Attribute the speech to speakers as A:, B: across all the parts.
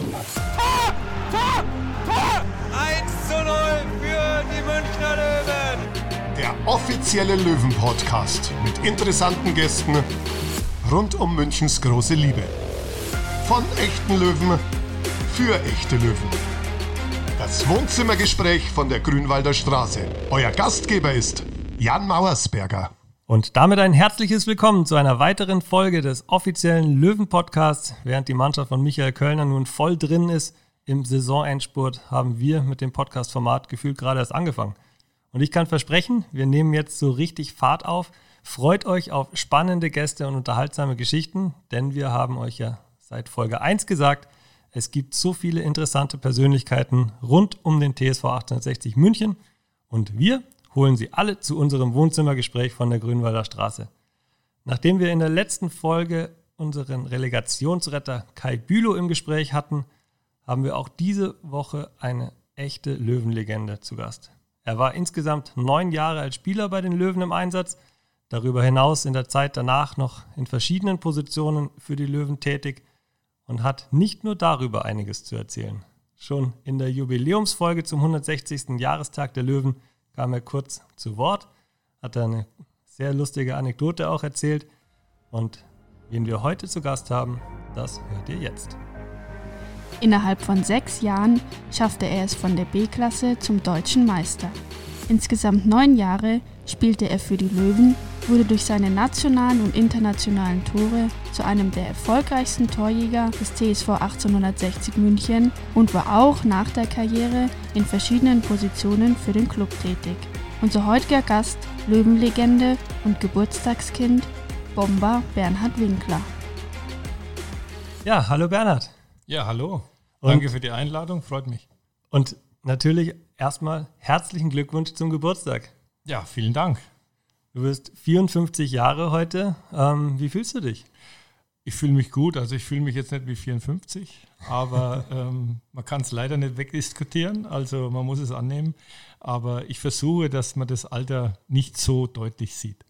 A: Tor! Tor! Tor! 1 zu 0 für die Münchner Löwen.
B: Der offizielle Löwen-Podcast mit interessanten Gästen rund um Münchens große Liebe. Von echten Löwen für echte Löwen. Das Wohnzimmergespräch von der Grünwalder Straße. Euer Gastgeber ist Jan Mauersberger.
C: Und damit ein herzliches Willkommen zu einer weiteren Folge des offiziellen Löwen-Podcasts. Während die Mannschaft von Michael Kölner nun voll drin ist im Saisonendspurt, haben wir mit dem Podcast-Format gefühlt gerade erst angefangen. Und ich kann versprechen, wir nehmen jetzt so richtig Fahrt auf. Freut euch auf spannende Gäste und unterhaltsame Geschichten, denn wir haben euch ja seit Folge 1 gesagt, es gibt so viele interessante Persönlichkeiten rund um den TSV 1860 München und wir holen Sie alle zu unserem Wohnzimmergespräch von der Grünwalder Straße. Nachdem wir in der letzten Folge unseren Relegationsretter Kai Bülow im Gespräch hatten, haben wir auch diese Woche eine echte Löwenlegende zu Gast. Er war insgesamt neun Jahre als Spieler bei den Löwen im Einsatz, darüber hinaus in der Zeit danach noch in verschiedenen Positionen für die Löwen tätig und hat nicht nur darüber einiges zu erzählen. Schon in der Jubiläumsfolge zum 160. Jahrestag der Löwen kam er kurz zu Wort, hat eine sehr lustige Anekdote auch erzählt. Und wen wir heute zu Gast haben, das hört ihr jetzt.
D: Innerhalb von sechs Jahren schaffte er es von der B-Klasse zum deutschen Meister. Insgesamt neun Jahre spielte er für die Löwen, wurde durch seine nationalen und internationalen Tore zu einem der erfolgreichsten Torjäger des TSV 1860 München und war auch nach der Karriere in verschiedenen Positionen für den Club tätig. Unser heutiger Gast, Löwenlegende und Geburtstagskind, Bomber Bernhard Winkler.
C: Ja, hallo Bernhard.
E: Ja, hallo.
C: Und-
E: Danke für die Einladung, freut mich.
C: Und natürlich erstmal herzlichen Glückwunsch zum Geburtstag.
E: Ja, vielen Dank.
C: Du bist 54 Jahre heute. Ähm, wie fühlst du dich?
E: Ich fühle mich gut, also ich fühle mich jetzt nicht wie 54, aber ähm, man kann es leider nicht wegdiskutieren, also man muss es annehmen. Aber ich versuche, dass man das Alter nicht so deutlich sieht.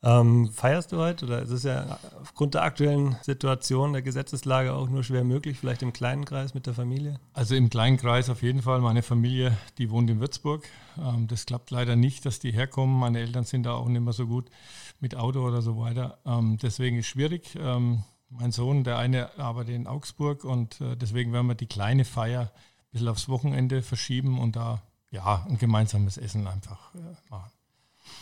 C: Ähm, feierst du heute? Oder ist es ja aufgrund der aktuellen Situation, der Gesetzeslage auch nur schwer möglich, vielleicht im kleinen Kreis mit der Familie?
E: Also im kleinen Kreis auf jeden Fall. Meine Familie, die wohnt in Würzburg. Ähm, das klappt leider nicht, dass die herkommen. Meine Eltern sind da auch nicht mehr so gut mit Auto oder so weiter. Ähm, deswegen ist es schwierig. Ähm, mein Sohn, der eine arbeitet in Augsburg und äh, deswegen werden wir die kleine Feier ein bisschen aufs Wochenende verschieben und da ja ein gemeinsames Essen einfach äh, machen.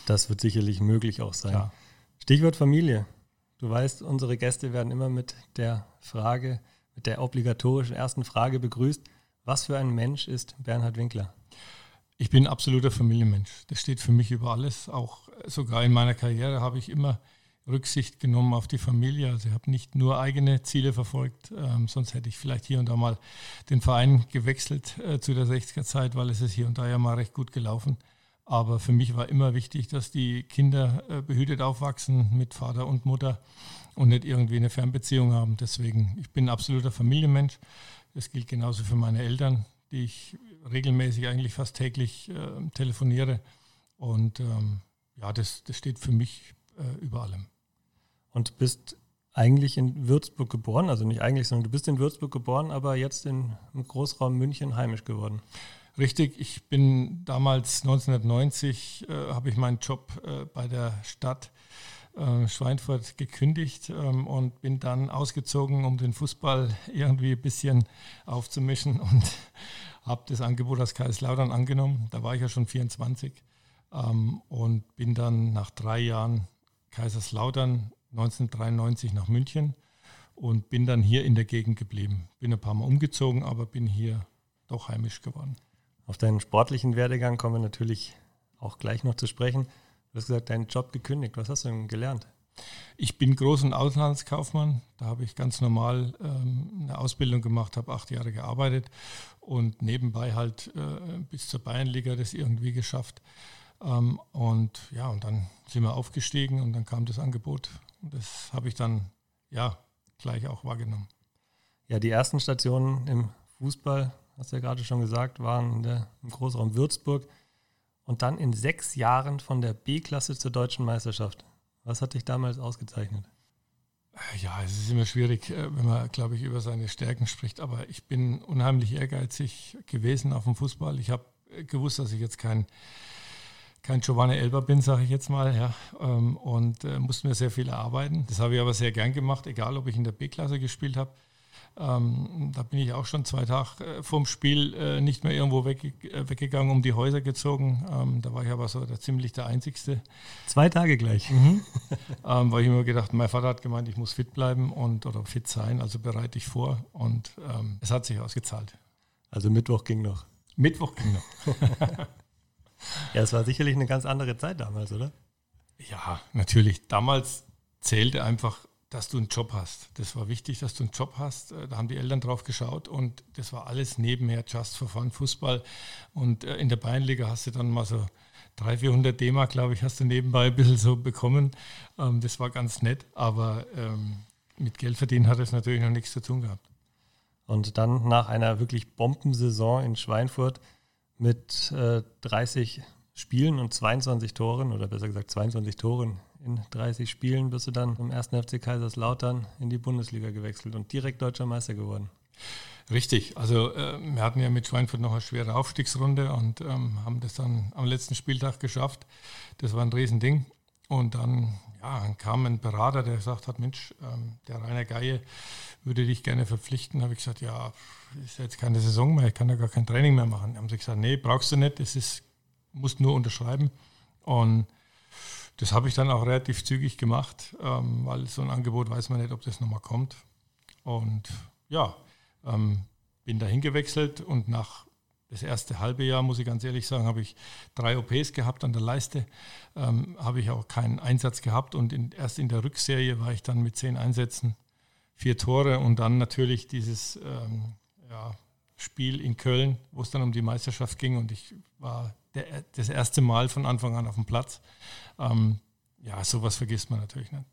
C: Das wird sicherlich möglich auch sein.
E: Klar.
C: Stichwort Familie. Du weißt, unsere Gäste werden immer mit der Frage, mit der obligatorischen ersten Frage begrüßt. Was für ein Mensch ist Bernhard Winkler?
E: Ich bin absoluter Familienmensch. Das steht für mich über alles. Auch äh, sogar in meiner Karriere habe ich immer Rücksicht genommen auf die Familie. Also ich habe nicht nur eigene Ziele verfolgt, ähm, sonst hätte ich vielleicht hier und da mal den Verein gewechselt äh, zu der 60er Zeit, weil es ist hier und da ja mal recht gut gelaufen. Aber für mich war immer wichtig, dass die Kinder äh, behütet aufwachsen mit Vater und Mutter und nicht irgendwie eine Fernbeziehung haben. Deswegen, ich bin absoluter Familienmensch. Das gilt genauso für meine Eltern, die ich regelmäßig eigentlich fast täglich äh, telefoniere. Und ähm, ja, das, das steht für mich äh, über allem.
C: Und bist eigentlich in Würzburg geboren, also nicht eigentlich, sondern du bist in Würzburg geboren, aber jetzt in, im Großraum München heimisch geworden.
E: Richtig, ich bin damals 1990, äh, habe ich meinen Job äh, bei der Stadt äh, Schweinfurt gekündigt ähm, und bin dann ausgezogen, um den Fußball irgendwie ein bisschen aufzumischen und habe das Angebot aus Kaiserslautern angenommen. Da war ich ja schon 24 ähm, und bin dann nach drei Jahren Kaiserslautern 1993 nach München und bin dann hier in der Gegend geblieben. Bin ein paar Mal umgezogen, aber bin hier doch heimisch geworden.
C: Auf deinen sportlichen Werdegang kommen wir natürlich auch gleich noch zu sprechen. Du hast gesagt, deinen Job gekündigt. Was hast du denn gelernt?
E: Ich bin Groß- und Auslandskaufmann. Da habe ich ganz normal ähm, eine Ausbildung gemacht, habe acht Jahre gearbeitet und nebenbei halt äh, bis zur Bayernliga das irgendwie geschafft. Ähm, und ja, und dann sind wir aufgestiegen und dann kam das Angebot. Und das habe ich dann ja gleich auch wahrgenommen.
C: Ja, die ersten Stationen im Fußball, hast du ja gerade schon gesagt, waren in der, im Großraum Würzburg und dann in sechs Jahren von der B-Klasse zur deutschen Meisterschaft. Was hat dich damals ausgezeichnet?
E: Ja, es ist immer schwierig, äh, wenn man, glaube ich, über seine Stärken spricht. Aber ich bin unheimlich ehrgeizig gewesen auf dem Fußball. Ich habe äh, gewusst, dass ich jetzt kein, kein Giovanni Elber bin, sage ich jetzt mal. Ja, ähm, und äh, musste mir sehr viel erarbeiten. Das habe ich aber sehr gern gemacht, egal ob ich in der B-Klasse gespielt habe ähm, da bin ich auch schon zwei Tage äh, vorm Spiel äh, nicht mehr irgendwo wegge äh, weggegangen, um die Häuser gezogen. Ähm, da war ich aber so der, ziemlich der Einzigste.
C: Zwei Tage gleich.
E: Mhm. ähm, weil ich immer gedacht, mein Vater hat gemeint, ich muss fit bleiben und oder fit sein, also bereite ich vor und ähm, es hat sich ausgezahlt.
C: Also Mittwoch ging noch.
E: Mittwoch ging noch.
C: ja, es war sicherlich eine ganz andere Zeit damals, oder?
E: Ja, natürlich. Damals zählte einfach dass du einen Job hast. Das war wichtig, dass du einen Job hast. Äh, da haben die Eltern drauf geschaut und das war alles nebenher, just for fun, Fußball. Und äh, in der Bayernliga hast du dann mal so 300, 400 D-Mark, glaube ich, hast du nebenbei ein bisschen so bekommen. Ähm, das war ganz nett, aber ähm, mit Geld verdienen hat es natürlich noch nichts zu tun gehabt.
C: Und dann nach einer wirklich Bombensaison in Schweinfurt mit 30 äh, Spielen und 22 Toren, oder besser gesagt 22 Toren in 30 Spielen bist du dann im ersten FC Kaiserslautern in die Bundesliga gewechselt und direkt deutscher Meister geworden.
E: Richtig, also äh, wir hatten ja mit Schweinfurt noch eine schwere Aufstiegsrunde und ähm, haben das dann am letzten Spieltag geschafft. Das war ein Riesending. Und dann, ja, kam ein Berater, der gesagt hat, Mensch, ähm, der Rainer Geier würde dich gerne verpflichten. habe ich gesagt, ja, ist jetzt keine Saison mehr, ich kann ja gar kein Training mehr machen. Dann haben sie gesagt, nee, brauchst du nicht, das ist, musst nur unterschreiben. Und das habe ich dann auch relativ zügig gemacht, ähm, weil so ein Angebot weiß man nicht, ob das nochmal kommt. Und ja, ähm, bin dahin gewechselt und nach das erste halbe Jahr, muss ich ganz ehrlich sagen, habe ich drei OPs gehabt an der Leiste, ähm, habe ich auch keinen Einsatz gehabt und in, erst in der Rückserie war ich dann mit zehn Einsätzen, vier Tore und dann natürlich dieses ähm, ja, Spiel in Köln, wo es dann um die Meisterschaft ging und ich war der, das erste Mal von Anfang an auf dem Platz. Ähm, ja, sowas vergisst man natürlich nicht.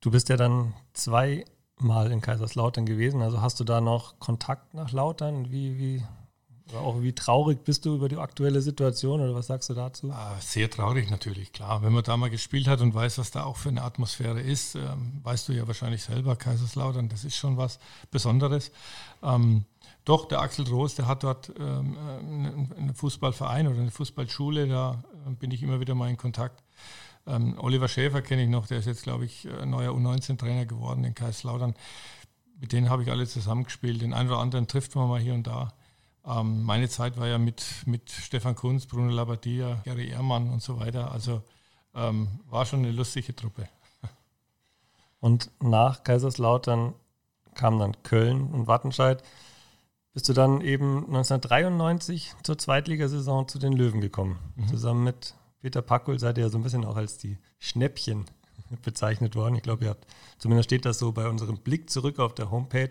C: Du bist ja dann zweimal in Kaiserslautern gewesen, also hast du da noch Kontakt nach Lautern? Wie, wie, oder auch wie traurig bist du über die aktuelle Situation oder was sagst du dazu?
E: Ah, sehr traurig natürlich, klar. Wenn man da mal gespielt hat und weiß, was da auch für eine Atmosphäre ist, ähm, weißt du ja wahrscheinlich selber, Kaiserslautern, das ist schon was Besonderes. Ähm, doch, der Axel Roos, der hat dort ähm, einen Fußballverein oder eine Fußballschule, da bin ich immer wieder mal in Kontakt. Oliver Schäfer kenne ich noch, der ist jetzt, glaube ich, äh, neuer U19-Trainer geworden in Kaiserslautern. Mit denen habe ich alle zusammengespielt. Den einen oder anderen trifft man mal hier und da. Ähm, meine Zeit war ja mit, mit Stefan Kunz, Bruno Labbadia, Gary Ehrmann und so weiter. Also ähm, war schon eine lustige Truppe.
C: Und nach Kaiserslautern kam dann Köln und Wattenscheid bist du dann eben 1993 zur Zweitligasaison zu den Löwen gekommen. Mhm. Zusammen mit Peter Packel seid ihr ja so ein bisschen auch als die Schnäppchen bezeichnet worden. Ich glaube, ihr habt, zumindest steht das so bei unserem Blick zurück auf der Homepage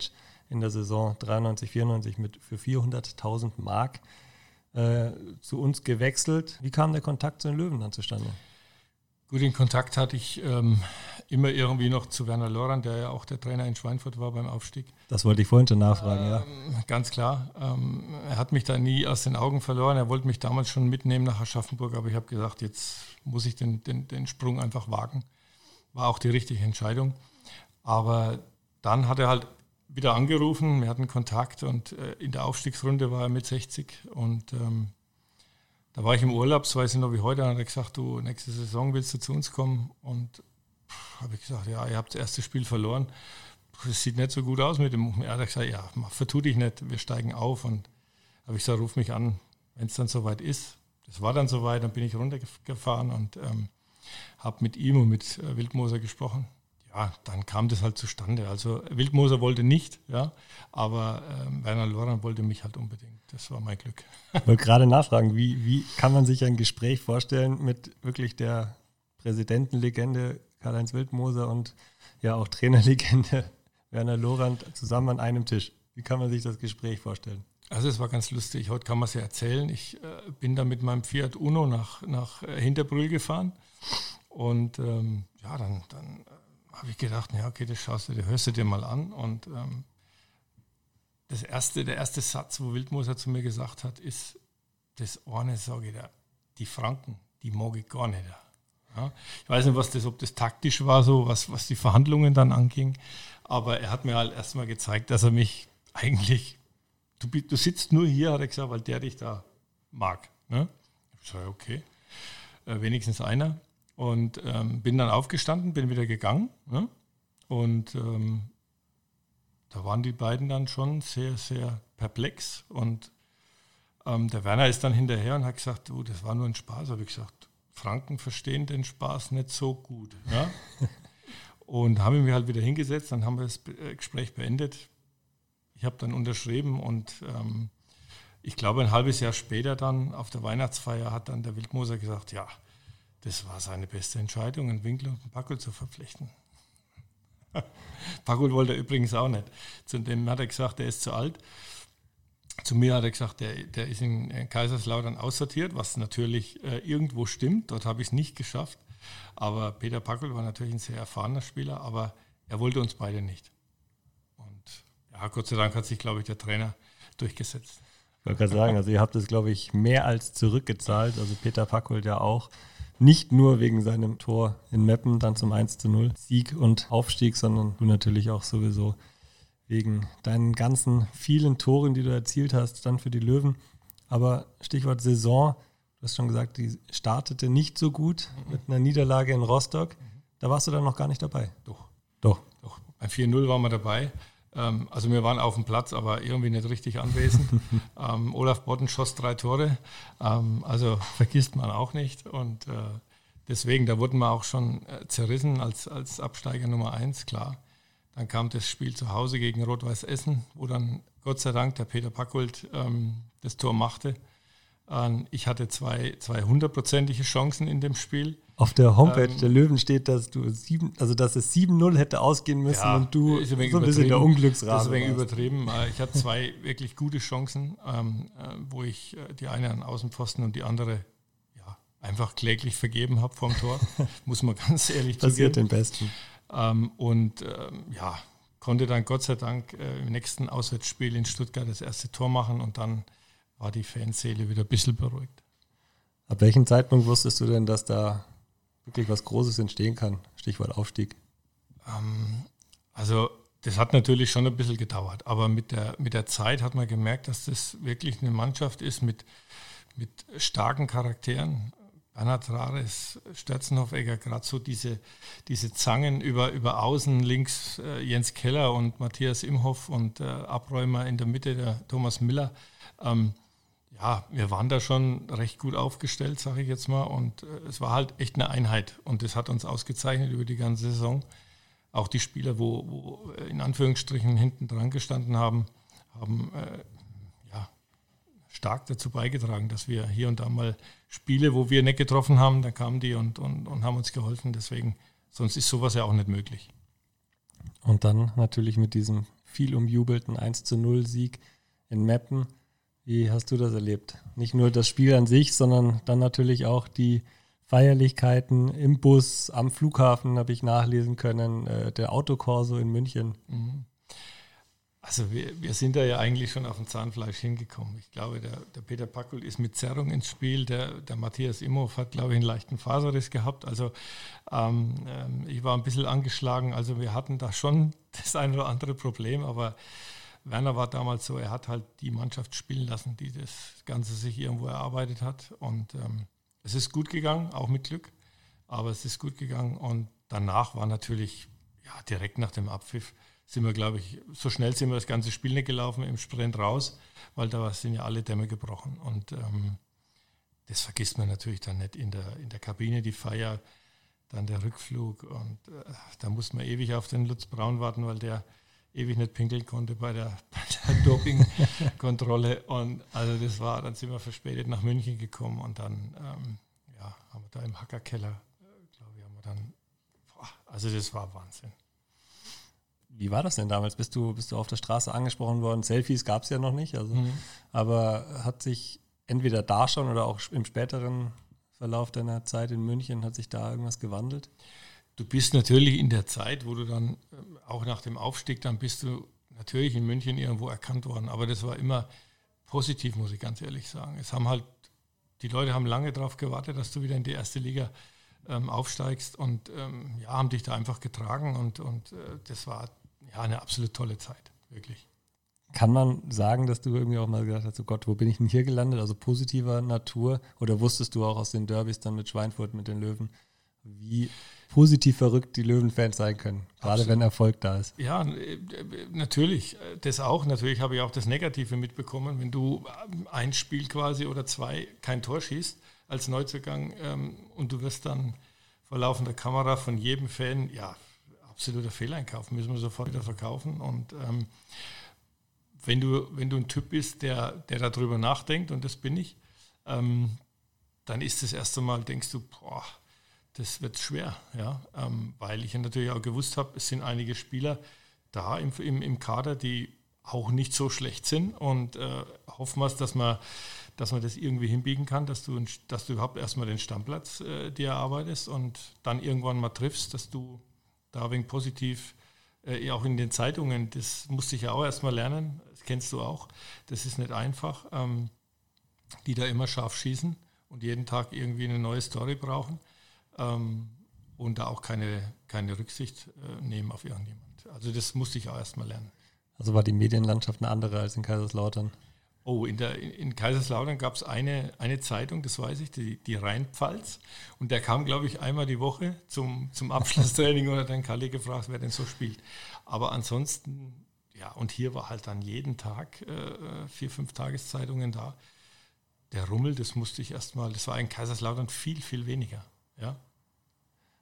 C: in der Saison 93, 94 mit für 400.000 Mark äh, zu uns gewechselt. Wie kam der Kontakt zu den Löwen dann zustande?
E: Gut, den Kontakt hatte ich ähm, immer irgendwie noch zu Werner Loran, der ja auch der Trainer in Schweinfurt war beim Aufstieg.
C: Das wollte ich vorhin schon nachfragen, ähm,
E: ja. Ganz klar. Ähm, er hat mich da nie aus den Augen verloren. Er wollte mich damals schon mitnehmen nach Aschaffenburg, aber ich habe gesagt, jetzt muss ich den, den, den Sprung einfach wagen. War auch die richtige Entscheidung. Aber dann hat er halt wieder angerufen, wir hatten Kontakt und äh, in der Aufstiegsrunde war er mit 60 und ähm, da war ich im Urlaub, das weiß ich noch wie heute, und hat er gesagt, du, nächste Saison willst du zu uns kommen? Und habe ich gesagt, ja, ihr habt das erste Spiel verloren. Es sieht nicht so gut aus mit dem. Er hat gesagt, ja, vertu dich nicht, wir steigen auf. Und habe ich gesagt, ruf mich an, wenn es dann soweit ist. Das war dann soweit, dann bin ich runtergefahren und ähm, habe mit ihm und mit äh, Wildmoser gesprochen ja, dann kam das halt zustande. Also Wildmoser wollte nicht, ja, aber ähm, Werner Loran wollte mich halt unbedingt. Das war mein Glück.
C: Ich wollte gerade nachfragen, wie, wie kann man sich ein Gespräch vorstellen mit wirklich der Präsidentenlegende Karl-Heinz Wildmoser und ja auch Trainerlegende Werner Loran zusammen an einem Tisch? Wie kann man sich das Gespräch vorstellen?
E: Also es war ganz lustig. Heute kann man es ja erzählen. Ich äh, bin da mit meinem Fiat Uno nach, nach äh, Hinterbrühl gefahren und ähm, ja, dann, dann äh, habe ich gedacht, ja, okay, das schaust du dir, hörst du dir mal an. Und ähm, das erste, der erste Satz, wo Wildmoser zu mir gesagt hat, ist, das eine sage ich dir, die Franken, die mag ich gar nicht. Ja. Ich weiß nicht, was das, ob das taktisch war, so was, was die Verhandlungen dann anging, aber er hat mir halt erstmal gezeigt, dass er mich eigentlich, du, du sitzt nur hier, hat er gesagt, weil der dich da mag. Ne? Ich sage, okay, äh, wenigstens einer. Und ähm, bin dann aufgestanden, bin wieder gegangen. Ne? Und ähm, da waren die beiden dann schon sehr, sehr perplex. Und ähm, der Werner ist dann hinterher und hat gesagt, du, das war nur ein Spaß. Habe ich gesagt, Franken verstehen den Spaß nicht so gut. Ja? und haben wir halt wieder hingesetzt, dann haben wir das äh, Gespräch beendet. Ich habe dann unterschrieben und ähm, ich glaube, ein halbes Jahr später dann auf der Weihnachtsfeier hat dann der Wildmoser gesagt, ja, das war seine beste Entscheidung, einen Winkel und einen Packel zu verpflichten. Packel wollte er übrigens auch nicht. Zu dem hat er gesagt, der ist zu alt. Zu mir hat er gesagt, der, der ist in Kaiserslautern aussortiert, was natürlich äh, irgendwo stimmt. Dort habe ich es nicht geschafft. Aber Peter Packel war natürlich ein sehr erfahrener Spieler, aber er wollte uns beide nicht. Und ja, Gott sei Dank hat sich, glaube ich, der Trainer durchgesetzt.
C: Ich wollte gerade sagen, also ihr habt es, glaube ich, mehr als zurückgezahlt. Also Peter Packel ja auch. Nicht nur wegen seinem Tor in Meppen, dann zum 1 zu 0 Sieg und Aufstieg, sondern du natürlich auch sowieso wegen deinen ganzen vielen Toren, die du erzielt hast, dann für die Löwen. Aber Stichwort Saison, du hast schon gesagt, die startete nicht so gut mit einer Niederlage in Rostock. Da warst du dann noch gar nicht dabei.
E: Doch. Doch. Doch. Bei 4-0 waren wir dabei. Ähm, also wir waren auf dem Platz, aber irgendwie nicht richtig anwesend. ähm, Olaf Botten schoss drei Tore, ähm, also vergisst man auch nicht. Und äh, deswegen, da wurden wir auch schon äh, zerrissen als, als Absteiger Nummer eins, klar. Dann kam das Spiel zu Hause gegen Rot-Weiß Essen, wo dann Gott sei Dank der Peter Packold ähm, das Tor machte. Ähm, ich hatte zwei, zwei hundertprozentige Chancen in dem Spiel.
C: Auf der Homepage ähm, der Löwen steht, dass du sieben, also dass es 7-0 hätte ausgehen müssen
E: ja,
C: und du
E: ist ein
C: so ein bisschen der Unglücksrabe.
E: Das ist ein übertrieben. Äh, ich hatte zwei wirklich gute Chancen, ähm, äh, wo ich äh, die eine an Außenpfosten und die andere ja, einfach kläglich vergeben habe vom Tor. Muss man ganz ehrlich
C: sagen. Passiert den Besten.
E: Ähm, und ähm, ja, konnte dann Gott sei Dank im nächsten Auswärtsspiel in Stuttgart das erste Tor machen und dann war die Fanseele wieder ein bisschen beruhigt.
C: Ab welchem Zeitpunkt wusstest du denn, dass da wirklich was Großes entstehen kann? Stichwort Aufstieg.
E: Ähm, also das hat natürlich schon ein bisschen gedauert, aber mit der, mit der Zeit hat man gemerkt, dass das wirklich eine Mannschaft ist mit, mit starken Charakteren. Bernhard Rares, Störzenhoffegger, gerade so diese, diese Zangen über, über Außen, links äh, Jens Keller und Matthias Imhoff und äh, Abräumer in der Mitte der Thomas Miller. Ähm, ja, wir waren da schon recht gut aufgestellt, sage ich jetzt mal. Und äh, es war halt echt eine Einheit. Und das hat uns ausgezeichnet über die ganze Saison. Auch die Spieler, wo, wo äh, in Anführungsstrichen hinten dran gestanden haben, haben äh, ja, stark dazu beigetragen, dass wir hier und da mal Spiele, wo wir nicht getroffen haben, dann kamen die und, und, und haben uns geholfen. Deswegen, sonst ist sowas ja auch nicht möglich.
C: Und dann natürlich mit diesem viel umjubelten 1 zu 0 Sieg in Meppen wie hast du das erlebt? Nicht nur das Spiel an sich, sondern dann natürlich auch die Feierlichkeiten im Bus, am Flughafen habe ich nachlesen können, äh, der Autokorso in München. Mhm.
E: Also wir, wir, sind da ja eigentlich schon auf dem Zahnfleisch hingekommen. Ich glaube, der, der Peter Packel ist mit Zerrung ins Spiel. Der, der Matthias Imhoff hat, glaube ich, einen leichten Faserriss gehabt. Also ähm, ähm, ich war ein bisschen angeschlagen. Also wir hatten da schon das ein oder andere Problem, aber Werner war damals so, er hat halt die Mannschaft spielen lassen, die das Ganze sich irgendwo erarbeitet hat. Und ähm, es ist gut gegangen, auch mit Glück, aber es ist gut gegangen. Und danach war natürlich, ja, direkt nach dem Abpfiff sind wir, glaube ich, so schnell sind wir das ganze Spiel nicht gelaufen, im Sprint raus, weil da sind ja alle Dämme gebrochen. Und ähm, das vergisst man natürlich dann nicht in der, in der Kabine, die Feier, dann der Rückflug. Und äh, da musste man ewig auf den Lutz Braun warten, weil der ewig nicht pinkeln konnte bei der, bei der Dopingkontrolle. Und also das war, dann sind wir verspätet nach München gekommen und dann ähm, ja, haben wir da im Hackerkeller, äh, glaube ich, haben wir dann, boah, also das war Wahnsinn.
C: Wie war das denn damals? Bist du, bist du auf der Straße angesprochen worden? Selfies gab es ja noch nicht, also, mhm. aber hat sich entweder da schon oder auch im späteren Verlauf deiner Zeit in München, hat sich da irgendwas gewandelt?
E: Du bist natürlich in der Zeit, wo du dann ähm, auch nach dem Aufstieg, dann bist du natürlich in München irgendwo erkannt worden. Aber das war immer positiv, muss ich ganz ehrlich sagen. Es haben halt, die Leute haben lange darauf gewartet, dass du wieder in die erste Liga ähm, aufsteigst und ähm, ja, haben dich da einfach getragen und, und äh, das war ja eine absolut tolle Zeit, wirklich.
C: Kann man sagen, dass du irgendwie auch mal gedacht hast, oh Gott, wo bin ich denn hier gelandet? Also positiver Natur? Oder wusstest du auch aus den Derbys dann mit Schweinfurt, mit den Löwen, wie positiv verrückt die Löwenfans sein können, gerade Absolut. wenn Erfolg da ist.
E: Ja, äh, natürlich, das auch. Natürlich habe ich auch das Negative mitbekommen, wenn du ein Spiel quasi oder zwei kein Tor schießt als Neuzugang ähm, und du wirst dann vor laufender Kamera von jedem Fan, ja, absoluter Fehleinkauf, müssen wir sofort wieder verkaufen. Und ähm, wenn, du, wenn du ein Typ bist, der, der darüber nachdenkt, und das bin ich, ähm, dann ist das erste Mal, denkst du, boah, das wird schwer, ja, ähm, weil ich ja natürlich auch gewusst habe, es sind einige Spieler da im, im, im Kader, die auch nicht so schlecht sind. Und äh, hoffen wir, dass man, dass man das irgendwie hinbiegen kann, dass du, dass du überhaupt erstmal den Stammplatz äh, dir erarbeitest und dann irgendwann mal triffst, dass du da wegen positiv äh, auch in den Zeitungen, das musste ich ja auch erstmal lernen, das kennst du auch, das ist nicht einfach, ähm, die da immer scharf schießen und jeden Tag irgendwie eine neue Story brauchen ähm, und da auch keine, keine Rücksicht äh, nehmen auf irgendjemand. Also das musste ich auch erstmal lernen.
C: Also war die Medienlandschaft eine andere als in Kaiserslautern?
E: Oh, in, der, in Kaiserslautern gab es eine, eine Zeitung, das weiß ich, die, die Rheinpfalz. Und der kam, glaube ich, einmal die Woche zum, zum Abschlusstraining und hat dann Kalle gefragt, wer denn so spielt. Aber ansonsten, ja, und hier war halt dann jeden Tag äh, vier, fünf Tageszeitungen da. Der Rummel, das musste ich erstmal, das war in Kaiserslautern viel, viel weniger. Ja,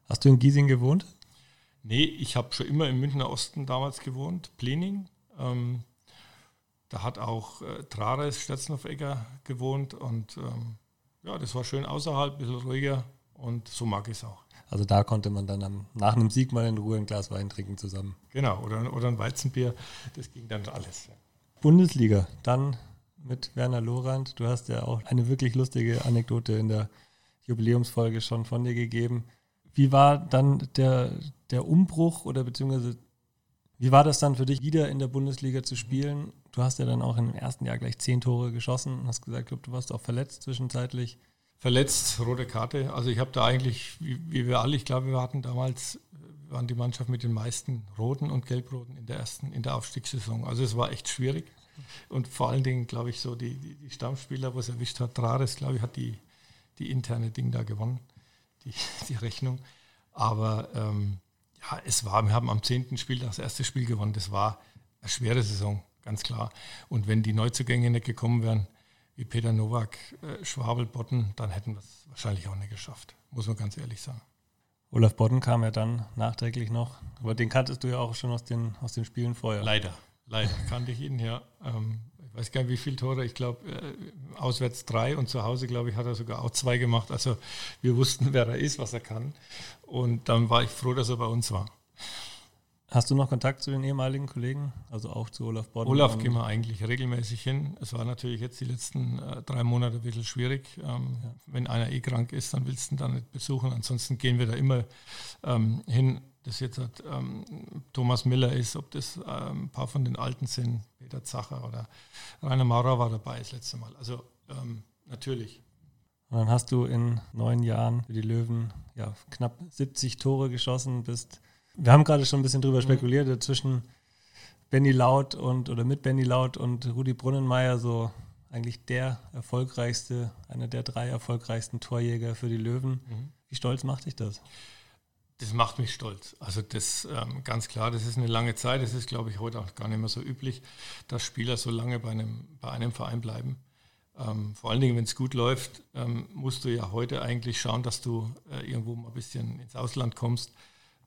C: Hast du in Giesing gewohnt?
E: Nee, ich habe schon immer im Münchner Osten damals gewohnt, Plening. Ähm, da hat auch äh, Trares Stetznhoff-Egger gewohnt und ähm, ja, das war schön außerhalb, ein bisschen ruhiger und so mag ich es auch.
C: Also da konnte man dann am, nach einem Sieg mal in Ruhe ein Glas Wein trinken zusammen.
E: Genau, oder, oder ein Weizenbier, das ging dann alles.
C: Bundesliga, dann mit Werner Lorand. Du hast ja auch eine wirklich lustige Anekdote in der Jubiläumsfolge schon von dir gegeben. Wie war dann der, der Umbruch oder beziehungsweise wie war das dann für dich, wieder in der Bundesliga zu spielen? Du hast ja dann auch im ersten Jahr gleich zehn Tore geschossen und hast gesagt, du warst auch verletzt zwischenzeitlich.
E: Verletzt, rote Karte. Also ich habe da eigentlich, wie, wie, wir alle, ich glaube, wir hatten damals, waren die Mannschaft mit den meisten roten und gelbroten in der ersten, in der Aufstiegssaison. Also es war echt schwierig. Und vor allen Dingen, glaube ich, so die, die, die Stammspieler, wo es erwischt hat, Trares, glaube ich, hat die, die interne Ding da gewonnen die, die Rechnung. Aber ähm, ja, es war, wir haben am 10. Spiel das erste Spiel gewonnen. Das war eine schwere Saison, ganz klar. Und wenn die Neuzugänge nicht gekommen wären, wie Peter Nowak, äh, Schwabel, Botten, dann hätten wir es wahrscheinlich auch nicht geschafft, muss man ganz ehrlich sagen.
C: Olaf Botten kam ja dann nachträglich noch, aber den kanntest du ja auch schon aus den, aus den Spielen vorher.
E: Leider, leider kannte ich ihn, ja. Ähm, weiß gar nicht, wie viele Tore, ich glaube, äh, auswärts drei und zu Hause, glaube ich, hat er sogar auch zwei gemacht. Also wir wussten, wer er ist, was er kann. Und dann war ich froh, dass er bei uns war.
C: Hast du noch Kontakt zu den ehemaligen Kollegen, also auch zu Olaf Bodden?
E: Olaf gehen wir eigentlich regelmäßig hin. Es war natürlich jetzt die letzten äh, drei Monate ein bisschen schwierig. Ähm, ja. Wenn einer eh krank ist, dann willst du ihn da nicht besuchen. Ansonsten gehen wir da immer ähm, hin das jetzt hat, ähm, Thomas Miller ist, ob das ähm, ein paar von den Alten sind, Peter Zacher oder Rainer Maurer war dabei das letzte Mal. Also ähm, natürlich.
C: Und dann hast du in neun Jahren für die Löwen ja, knapp 70 Tore geschossen, bist. Wir haben gerade schon ein bisschen drüber mhm. spekuliert, zwischen Benny Laut und oder mit Benny Laut und Rudi Brunnenmeier so eigentlich der erfolgreichste, einer der drei erfolgreichsten Torjäger für die Löwen. Mhm. Wie stolz macht dich das?
E: Das macht mich stolz. Also das ähm, ganz klar, das ist eine lange Zeit. Das ist, glaube ich, heute auch gar nicht mehr so üblich, dass Spieler so lange bei einem, bei einem Verein bleiben. Ähm, vor allen Dingen, wenn es gut läuft, ähm, musst du ja heute eigentlich schauen, dass du äh, irgendwo mal ein bisschen ins Ausland kommst,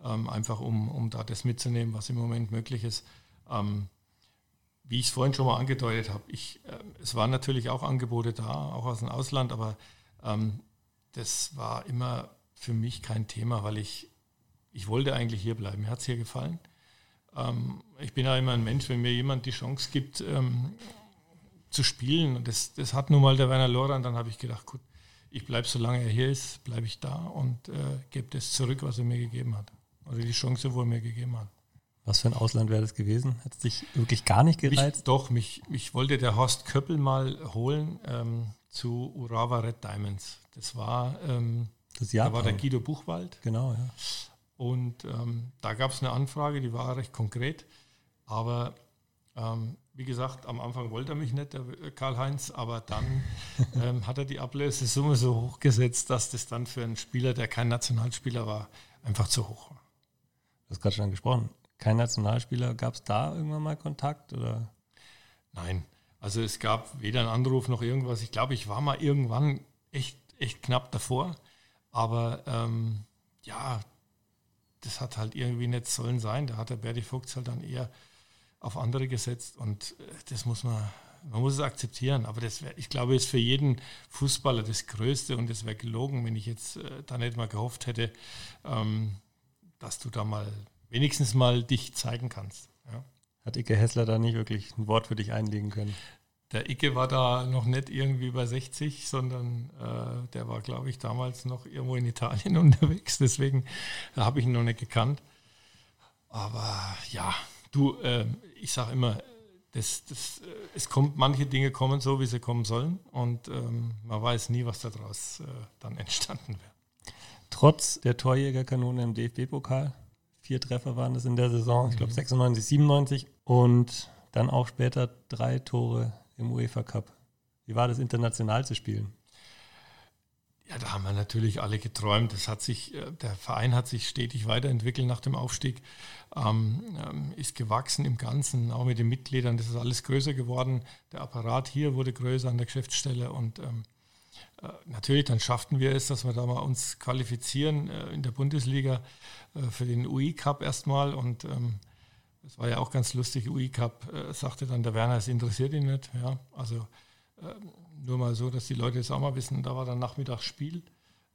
E: ähm, einfach um, um da das mitzunehmen, was im Moment möglich ist. Ähm, wie ich es vorhin schon mal angedeutet habe, äh, es waren natürlich auch Angebote da, auch aus dem Ausland, aber ähm, das war immer für mich kein Thema, weil ich ich wollte eigentlich hier bleiben. Mir hat es hier gefallen. Ähm, ich bin ja immer ein Mensch, wenn mir jemand die Chance gibt, ähm, zu spielen, und das, das hat nun mal der Werner Loran, dann habe ich gedacht, gut, ich bleibe, solange er hier ist, bleibe ich da und äh, gebe das zurück, was er mir gegeben hat. Oder die Chance, wo er mir gegeben hat.
C: Was für ein Ausland wäre das gewesen? Hat es dich wirklich gar nicht gereizt?
E: Mich, doch, mich, mich wollte der Horst Köppel mal holen ähm, zu Urawa Red Diamonds. Das war ähm,
C: Das
E: Da war der Guido Buchwald.
C: Genau, ja.
E: Und ähm, da gab es eine Anfrage, die war recht konkret. Aber ähm, wie gesagt, am Anfang wollte er mich nicht, der Karl-Heinz, aber dann ähm, hat er die Ablösesumme so hochgesetzt, dass das dann für einen Spieler, der kein Nationalspieler war, einfach zu hoch war.
C: Du hast gerade schon angesprochen. Kein Nationalspieler. Gab es da irgendwann mal Kontakt? Oder?
E: Nein, also es gab weder einen Anruf noch irgendwas. Ich glaube, ich war mal irgendwann echt, echt knapp davor. Aber ähm, ja, das hat halt irgendwie nicht sollen sein. Da hat der Berti Fuchs halt dann eher auf andere gesetzt und äh, das muss man, man muss es akzeptieren. Aber das wär, ich glaube, ist für jeden Fußballer das Größte und es wäre gelogen, wenn ich jetzt äh, da nicht mal gehofft hätte, ähm, dass du da mal wenigstens mal dich zeigen kannst. Ja.
C: Hat Icke Hessler da nicht wirklich ein Wort für dich einlegen können?
E: Der Icke war da noch nicht irgendwie über 60, sondern äh, der war, glaube ich, damals noch irgendwo in Italien unterwegs. Deswegen habe ich ihn noch nicht gekannt. Aber ja, du, äh, ich sage immer, das, das, äh, es kommt, manche Dinge kommen so, wie sie kommen sollen. Und ähm, man weiß nie, was daraus äh, dann entstanden wäre.
C: Trotz der Torjägerkanone im DFB-Pokal, vier Treffer waren das in der Saison, ich glaube 96, 97 und dann auch später drei Tore im UEFA Cup. Wie war das international zu spielen?
E: Ja, da haben wir natürlich alle geträumt. Das hat sich, äh, der Verein hat sich stetig weiterentwickelt nach dem Aufstieg, ähm, ähm, ist gewachsen im Ganzen, auch mit den Mitgliedern. Das ist alles größer geworden. Der Apparat hier wurde größer an der Geschäftsstelle und ähm, äh, natürlich dann schafften wir es, dass wir da mal uns qualifizieren äh, in der Bundesliga für den UI Cup erstmal und ähm, das war ja auch ganz lustig. UI Cup äh, sagte dann der Werner, es interessiert ihn nicht. Ja, also ähm, nur mal so, dass die Leute jetzt auch mal wissen, da war dann Nachmittagsspiel.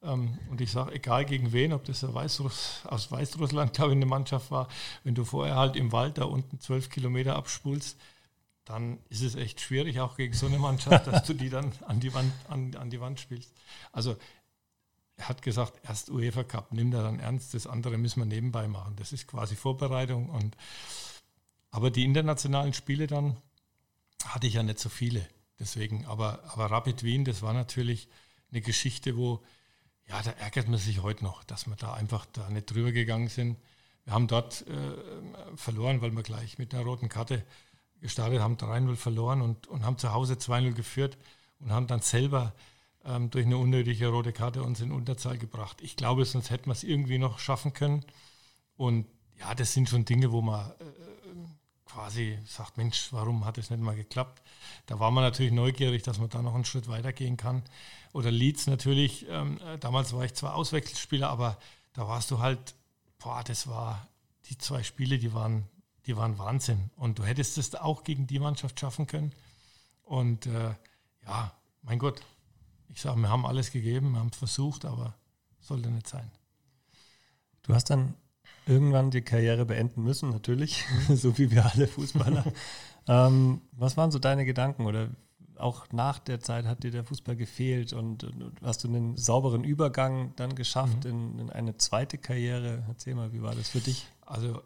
E: Ähm, und ich sage, egal gegen wen, ob das Weißruss, aus Weißrussland, glaube ich, eine Mannschaft war, wenn du vorher halt im Wald da unten zwölf Kilometer abspulst, dann ist es echt schwierig, auch gegen so eine Mannschaft, dass du die dann an die Wand, an, an die Wand spielst. Also er hat gesagt, erst UEFA Cup, nimm da dann ernst, das andere müssen wir nebenbei machen. Das ist quasi Vorbereitung. Und, aber die internationalen Spiele dann hatte ich ja nicht so viele. Deswegen, aber, aber Rapid Wien, das war natürlich eine Geschichte, wo, ja, da ärgert man sich heute noch, dass wir da einfach da nicht drüber gegangen sind. Wir haben dort äh, verloren, weil wir gleich mit einer roten Karte gestartet haben, 3-0 verloren und, und haben zu Hause 2-0 geführt und haben dann selber ähm, durch eine unnötige rote Karte uns in Unterzahl gebracht. Ich glaube, sonst hätten wir es irgendwie noch schaffen können. Und ja, das sind schon Dinge, wo man äh, quasi sagt, Mensch, warum hat es nicht mal geklappt? Da war man natürlich neugierig, dass man da noch einen Schritt weitergehen kann. Oder Leeds natürlich, ähm, äh, damals war ich zwar Auswechselspieler, aber da warst du halt, boah, das war, die zwei Spiele, die waren, die waren Wahnsinn. Und du hättest es auch gegen die Mannschaft schaffen können. Und äh, ja, mein Gott, ich sage, wir haben alles gegeben, wir haben es versucht, aber sollte nicht sein.
C: Du hast dann irgendwann die Karriere beenden müssen, natürlich, so wie wir alle Fußballer. ähm, was waren so deine Gedanken oder auch nach der Zeit hat dir der Fußball gefehlt und, und hast du einen sauberen Übergang dann geschafft mhm. in, in, eine zweite Karriere? Erzähl mal, wie war das für dich?
E: Also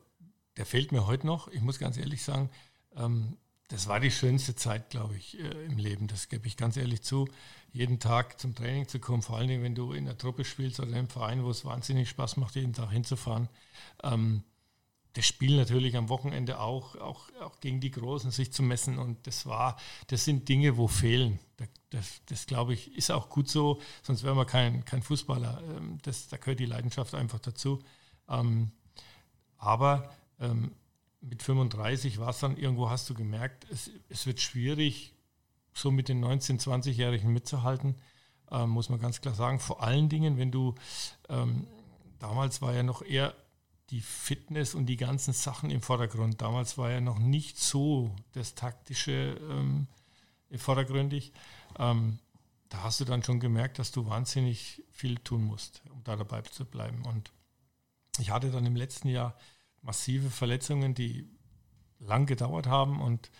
E: der fehlt mir heute noch. Ich muss ganz ehrlich sagen, ähm, das war die schönste Zeit, glaube ich, äh, im Leben. Das gebe ich ganz ehrlich zu. Jeden Tag zum Training zu kommen, vor allen Dingen, wenn du in der Truppe spielst oder im Verein, wo es wahnsinnig Spaß macht, jeden Tag hinzufahren. Ähm, das Spiel natürlich am Wochenende auch, auch, auch gegen die Großen sich zu messen. Und das war, das sind Dinge, wo fehlen. Das, das, glaube ich, ist auch gut so, sonst wäre man kein, kein Fußballer. Ähm, das, da gehört die Leidenschaft einfach dazu. Ähm, aber mit 35 war es dann irgendwo, hast du gemerkt, es, es wird schwierig, so mit den 19-, 20-Jährigen mitzuhalten, ähm, muss man ganz klar sagen. Vor allen Dingen, wenn du, ähm, damals war ja noch eher die Fitness und die ganzen Sachen im Vordergrund. Damals war ja noch nicht so das Taktische ähm, vordergründig. Ähm, da hast du dann schon gemerkt, dass du wahnsinnig viel tun musst, um da dabei zu bleiben. Und ich hatte dann im letzten Jahr massive Verletzungen, die lang gedauert haben und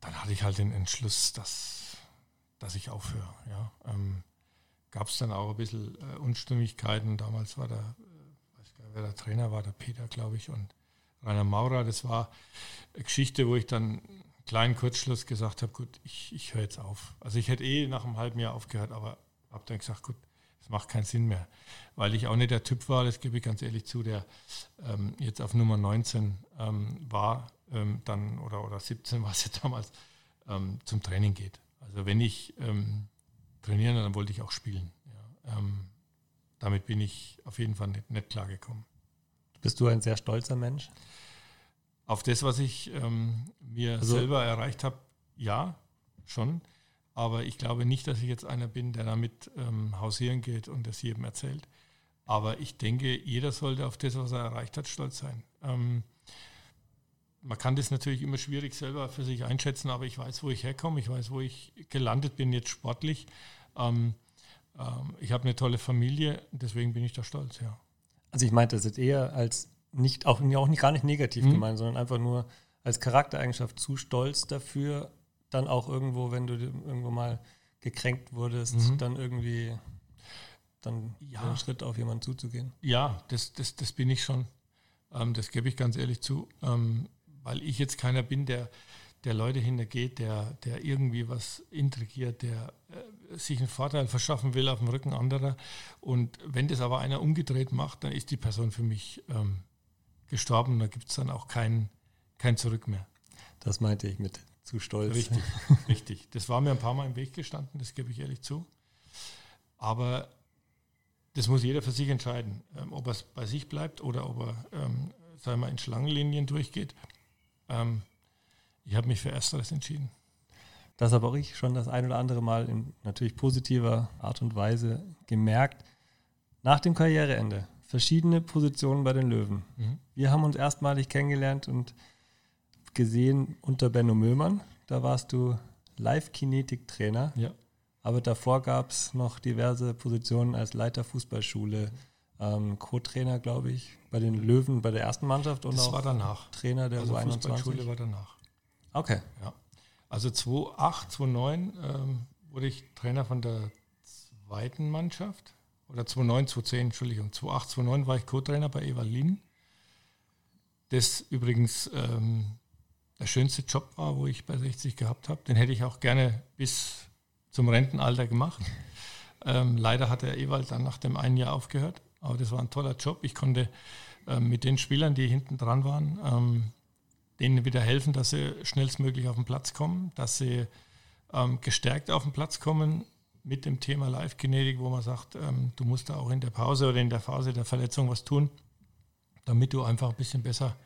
E: dann hatte ich halt den Entschluss, dass, dass ich aufhöre. Ja. Ähm, Gab es dann auch ein bisschen äh, Unstimmigkeiten. Damals war der, äh, weiß gar nicht, wer der Trainer war, der Peter, glaube ich, und Rainer Maurer. Das war eine Geschichte, wo ich dann einen kleinen Kurzschluss gesagt habe, gut, ich, ich höre jetzt auf. Also ich hätte eh nach einem halben Jahr aufgehört, aber habe dann gesagt, gut, Es macht keinen Sinn mehr, weil ich auch nicht der Typ war, das gebe ich ganz ehrlich zu, der ähm, jetzt auf Nummer 19 ähm, war, ähm, dann oder, oder 17 war es ja damals, ähm, zum Training geht. Also wenn ich ähm, trainieren, dann wollte ich auch spielen. Ja. Ähm, damit bin ich auf jeden Fall nicht, nicht klargekommen.
C: Bist du ein sehr stolzer Mensch?
E: Auf das, was ich mir also, selber erreicht habe, ja, schon. Aber ich glaube nicht, dass ich jetzt einer bin, der damit ähm, hausieren geht und das jedem erzählt. Aber ich denke, jeder sollte auf das, was er erreicht hat, stolz sein. Ähm, man kann das natürlich immer schwierig selber für sich einschätzen, aber ich weiß, wo ich herkomme, ich weiß, wo ich gelandet bin jetzt sportlich. Ähm, ähm ich habe eine tolle Familie, deswegen bin ich da stolz, ja.
C: Also ich meinte das jetzt eher als nicht, auch, auch nicht, gar nicht negativ mhm. gemeint, sondern einfach nur als Charaktereigenschaft zu stolz dafür, dann auch irgendwo, wenn du irgendwo mal gekränkt wurdest, mhm. dann irgendwie dann ja. einen Schritt auf jemanden zuzugehen?
E: Ja, das, das, das bin ich schon. Ähm, das gebe ich ganz ehrlich zu, ähm, weil ich jetzt keiner bin, der, der Leute hintergeht, der, der irgendwie was intrigiert, der äh, sich einen Vorteil verschaffen will auf dem Rücken anderer. Und wenn das aber einer umgedreht macht, dann ist die Person für mich ähm, gestorben. Da gibt es dann auch kein, kein Zurück mehr.
C: Das meinte ich mit zu stolz.
E: Richtig, richtig. Das war mir ein paar Mal im Weg gestanden, das gebe ich ehrlich zu. Aber das muss jeder für sich entscheiden, ähm, ob er bei sich bleibt oder ob er, ähm, sagen wir, in Schlangenlinien durchgeht. Ähm, ich habe mich für Ersteres entschieden.
C: Das habe auch ich schon das ein oder andere Mal in natürlich positiver Art und Weise gemerkt. Nach dem Karriereende verschiedene Positionen bei den Löwen. Mhm. Wir haben uns erstmalig kennengelernt und gesehen unter Benno Müllmann. Da warst du Live-Kinetik-Trainer.
E: Ja.
C: Aber davor gab es noch diverse Positionen als Leiter Fußballschule, ähm, Co-Trainer, glaube ich, bei den Löwen, bei der ersten Mannschaft
E: und das auch war danach.
C: Trainer der
E: also Fußballschule war danach.
C: Okay.
E: Ja. Also 2008, 2009 ähm, wurde ich Trainer von der zweiten Mannschaft. Oder 2009, 2010, Entschuldigung. 2008, 2009 war ich Co-Trainer bei Evalin. Das übrigens ähm, der schönste Job war, wo ich bei 60 gehabt habe. Den hätte ich auch gerne bis zum Rentenalter gemacht. Ähm, leider hat der Ewald dann nach dem einen Jahr aufgehört, aber das war ein toller Job. Ich konnte ähm, mit den Spielern, die hinten dran waren, ähm, denen wieder helfen, dass sie schnellstmöglich auf den Platz kommen, dass sie ähm, gestärkt auf den Platz kommen mit dem Thema Live-Kinetik, wo man sagt, ähm, du musst da auch in der Pause oder in der Phase der Verletzung was tun, damit du einfach ein bisschen besser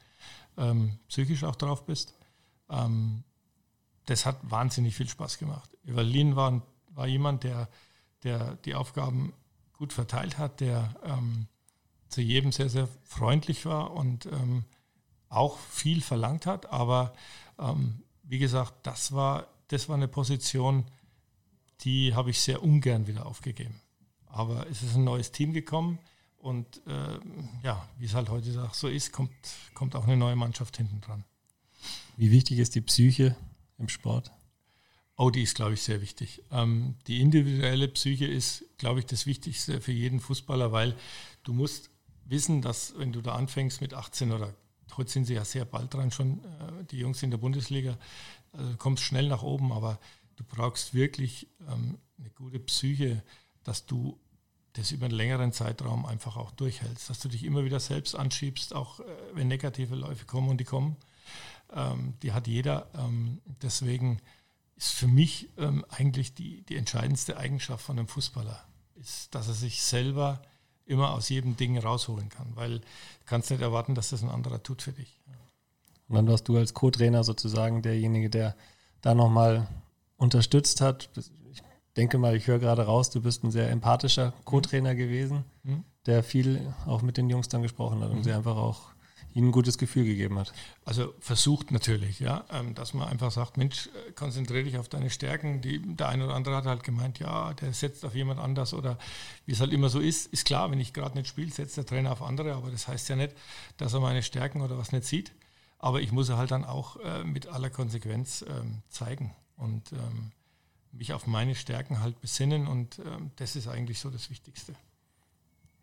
E: ähm, psychisch auch drauf bist. Ähm, das hat wahnsinnig viel Spaß gemacht. Evalin war, war jemand, der, der die Aufgaben gut verteilt hat, der ähm, zu jedem sehr, sehr freundlich war und ähm, auch viel verlangt hat. Aber ähm, wie gesagt, das war, das war eine Position, die habe ich sehr ungern wieder aufgegeben. Aber es ist ein neues Team gekommen und äh, ja, wie es halt heute so ist, kommt, kommt auch eine neue Mannschaft hinten dran.
C: Wie wichtig ist die Psyche im Sport?
E: Oh, die ist, glaube ich, sehr wichtig. Ähm, die individuelle Psyche ist, glaube ich, das Wichtigste für jeden Fußballer, weil du musst wissen, dass wenn du da anfängst mit 18 oder heute sind sie ja sehr bald dran schon, äh, die Jungs in der Bundesliga, du kommst schnell nach oben, aber du brauchst wirklich ähm, eine gute Psyche, dass du das über einen längeren Zeitraum einfach auch durchhältst, dass du dich immer wieder selbst anschiebst, auch äh, wenn negative Läufe kommen und die kommen ähm, die hat jeder. Ähm, deswegen ist für mich ähm, eigentlich die, die entscheidendste Eigenschaft von einem Fußballer, ist, dass er sich selber immer aus jedem Ding rausholen kann, weil du kannst nicht erwarten, dass das ein anderer tut für dich.
C: Und dann warst du als Co-Trainer sozusagen derjenige, der da nochmal unterstützt hat. Ich denke mal, ich höre gerade raus, du bist ein sehr empathischer Co-Trainer gewesen, mhm. der viel auch mit den Jungs dann gesprochen hat und mhm. sie einfach auch Ihnen ein gutes Gefühl gegeben hat?
E: Also versucht natürlich, ja, ähm, dass man einfach sagt, Mensch, äh, konzentriere dich auf deine Stärken. Die, der eine oder andere hat halt gemeint, ja, der setzt auf jemand anders oder wie es halt immer so ist. Ist klar, wenn ich gerade nicht spiele, setzt der Trainer auf andere, aber das heißt ja nicht, dass er meine Stärken oder was nicht sieht. Aber ich muss halt dann auch äh, mit aller Konsequenz ähm, zeigen und ähm, mich auf meine Stärken halt besinnen und ähm, das ist eigentlich so das Wichtigste.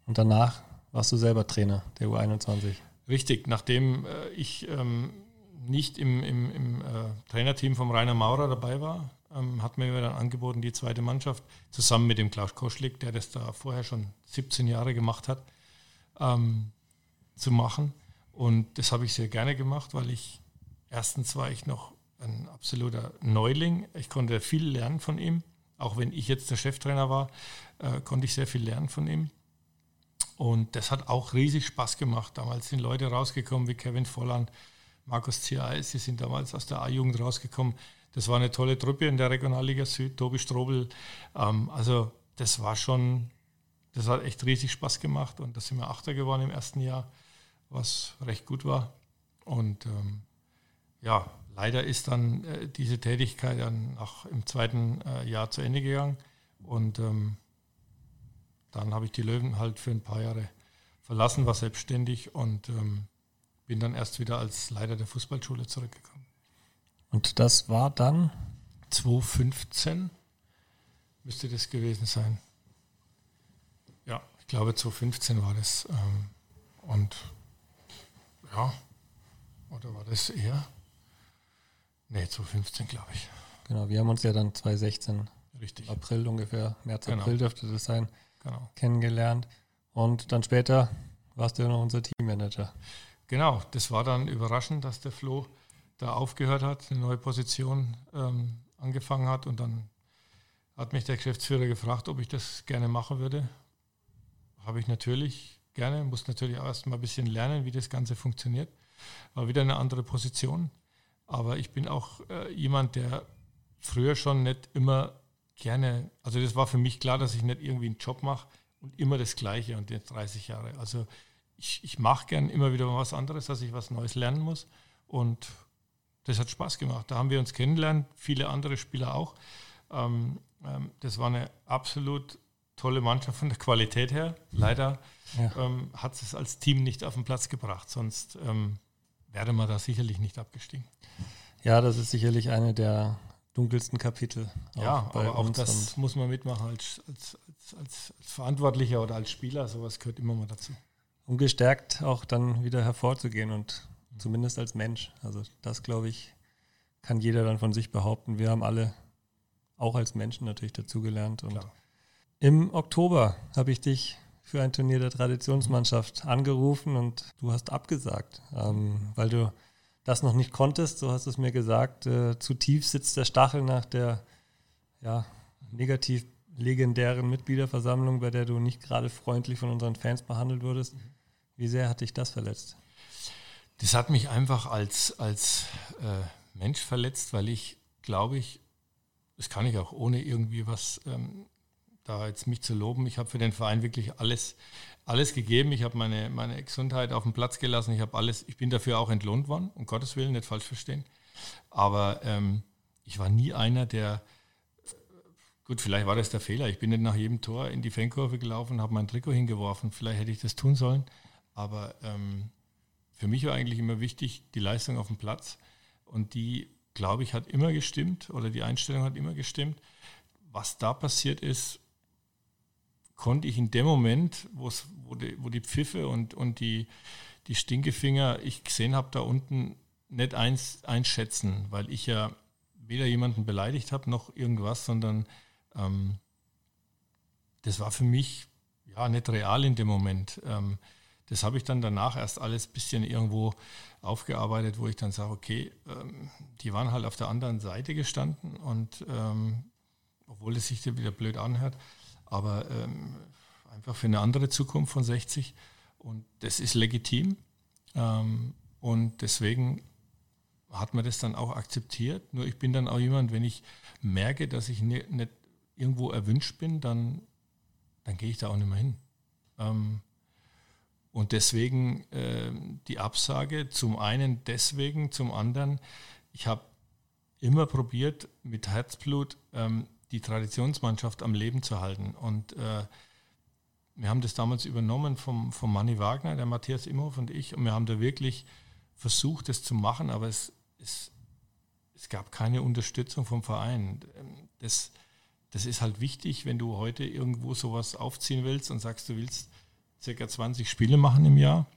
C: Und danach warst du selber Trainer der U21?
E: Richtig, nachdem äh, ich ähm, nicht im, im, im äh, Trainerteam vom Rainer Maurer dabei war, ähm, hat mir dann angeboten, die zweite Mannschaft zusammen mit dem Klaus Koschlik, der das da vorher schon 17 Jahre gemacht hat, ähm, zu machen. Und das habe ich sehr gerne gemacht, weil ich erstens war ich noch ein absoluter Neuling. Ich konnte viel lernen von ihm. Auch wenn ich jetzt der Cheftrainer war, äh, konnte ich sehr viel lernen von ihm. Und das hat auch riesig Spaß gemacht. Damals sind Leute rausgekommen wie Kevin Volland, Markus Ziereis, sie sind damals aus der A-Jugend rausgekommen. Das war eine tolle Truppe in der Regionalliga Süd, Tobi Strobel. Ähm, also das war schon, das hat echt riesig Spaß gemacht und da sind wir Achter geworden im ersten Jahr, was recht gut war. Und ähm, ja, leider ist dann äh, diese Tätigkeit dann auch im zweiten äh, Jahr zu Ende gegangen und ähm, dann habe ich die Löwen halt für ein paar Jahre verlassen, war selbstständig und ähm, bin dann erst wieder als Leiter der Fußballschule zurückgekommen.
C: Und das war dann?
E: 2015 müsste das gewesen sein. Ja, ich glaube 2015 war das. Ähm, und ja, oder war das eher? Nee, 2015 glaube ich.
C: Genau, wir haben uns ja dann 2016,
E: Richtig.
C: April ungefähr, März,
E: Genau.
C: April dürfte das sein,
E: Genau.
C: kennengelernt. Und dann später warst du ja noch unser Teammanager.
E: Genau, das war dann überraschend, dass der Flo da aufgehört hat, eine neue Position ähm, angefangen hat und dann hat mich der Geschäftsführer gefragt, ob ich das gerne machen würde. Habe ich natürlich gerne, muss natürlich auch erst mal ein bisschen lernen, wie das Ganze funktioniert. War wieder eine andere Position. Aber ich bin auch äh, jemand, der früher schon nicht immer gerne, also das war für mich klar, dass ich nicht irgendwie einen Job mache und immer das Gleiche und jetzt 30 Jahre. Also ich, ich mache gern immer wieder was anderes, dass ich was Neues lernen muss. Und das hat Spaß gemacht. Da haben wir uns kennengelernt, viele andere Spieler auch. Ähm, ähm, das war eine absolut tolle Mannschaft von der Qualität her. Leider
C: Ja.
E: ähm, hat es als Team nicht auf den Platz gebracht, sonst ähm, wäre man da sicherlich nicht abgestiegen.
C: Ja, das ist sicherlich eine der dunkelsten Kapitel.
E: ja, aber auch das muss man mitmachen als, als, als, als, als Verantwortlicher oder als Spieler. Sowas gehört immer mal dazu.
C: um gestärkt auch dann wieder hervorzugehen und zumindest als Mensch. Also das, glaube ich, kann jeder dann von sich behaupten. Wir haben alle auch als Menschen natürlich dazugelernt. Und
E: Klar.
C: im Oktober habe ich dich für ein Turnier der Traditionsmannschaft angerufen und du hast abgesagt, ähm, weil du das noch nicht konntest. So hast du es mir gesagt. Äh, zu tief sitzt der Stachel nach der ja, negativ legendären Mitgliederversammlung, bei der du nicht gerade freundlich von unseren Fans behandelt wurdest. Wie sehr hat dich das verletzt?
E: Das hat mich einfach als, als äh, Mensch verletzt, weil ich, glaube ich, das kann ich auch ohne irgendwie was ähm, da jetzt mich zu loben. Ich habe für den Verein wirklich alles, alles gegeben. Ich habe meine, meine Gesundheit auf den Platz gelassen. Ich habe alles, ich bin dafür auch entlohnt worden, um Gottes Willen, nicht falsch verstehen. Aber ähm, ich war nie einer, der Gut, vielleicht war das der Fehler. Ich bin nicht nach jedem Tor in die Fankurve gelaufen habe mein Trikot hingeworfen. Vielleicht hätte ich das tun sollen. Aber ähm, für mich war eigentlich immer wichtig die Leistung auf dem Platz. Und die, glaube ich, hat immer gestimmt oder die Einstellung hat immer gestimmt. Was da passiert ist, konnte ich in dem Moment, wo, die, wo die Pfiffe und, und die, die Stinkefinger ich gesehen habe da unten, nicht eins, einschätzen, weil ich ja weder jemanden beleidigt habe noch irgendwas, sondern ähm, das war für mich ja nicht real in dem Moment. Ähm, das habe ich dann danach erst alles ein bisschen irgendwo aufgearbeitet, wo ich dann sage, okay, ähm, die waren halt auf der anderen Seite gestanden und ähm, obwohl es sich wieder blöd anhört, aber ähm, einfach für eine andere Zukunft von 60 und das ist legitim ähm, und deswegen hat man das dann auch akzeptiert. Nur ich bin dann auch jemand, wenn ich merke, dass ich ne, nicht irgendwo erwünscht bin, dann, dann gehe ich da auch nicht mehr hin. Ähm, und deswegen äh, die Absage, zum einen deswegen, zum anderen, ich habe immer probiert, mit Herzblut ähm, die Traditionsmannschaft am Leben zu halten. Und äh, wir haben das damals übernommen vom, vom Manni Wagner, der Matthias Imhoff und ich, und wir haben da wirklich versucht, das zu machen, aber es, es, es gab keine Unterstützung vom Verein. Das, das ist halt wichtig, wenn du heute irgendwo sowas aufziehen willst und sagst, du willst circa 20 Spiele machen im Jahr,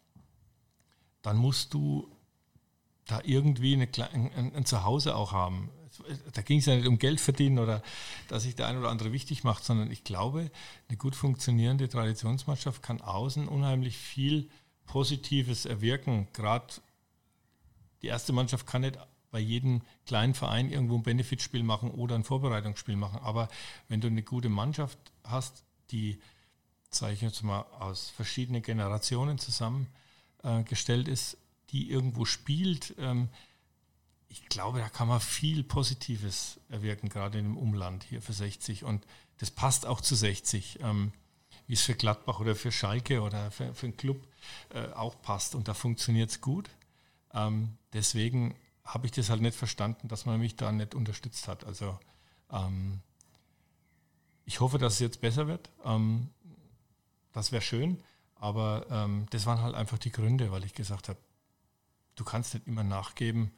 E: dann musst du da irgendwie eine, ein, ein Zuhause auch haben. Da ging es ja nicht um Geld verdienen oder dass sich der ein oder andere wichtig macht, sondern ich glaube, eine gut funktionierende Traditionsmannschaft kann außen unheimlich viel Positives erwirken. Gerade die erste Mannschaft kann nicht bei jedem kleinen Verein irgendwo ein Benefitspiel machen oder ein Vorbereitungsspiel machen. Aber wenn du eine gute Mannschaft hast, die, sage ich jetzt mal, aus verschiedenen Generationen zusammengestellt ist, die irgendwo spielt, ähm, ich glaube, da kann man viel Positives erwirken, gerade im Umland hier für 60. Und das passt auch zu 60, ähm, wie es für Gladbach oder für Schalke oder für, für einen Club äh, auch passt. Und da funktioniert es gut. Ähm, deswegen habe ich das halt nicht verstanden, dass man mich da nicht unterstützt hat. Also ähm, ich hoffe, dass es jetzt besser wird. Ähm, das wäre schön. Aber ähm, das waren halt einfach die Gründe, weil ich gesagt habe, du kannst nicht immer nachgeben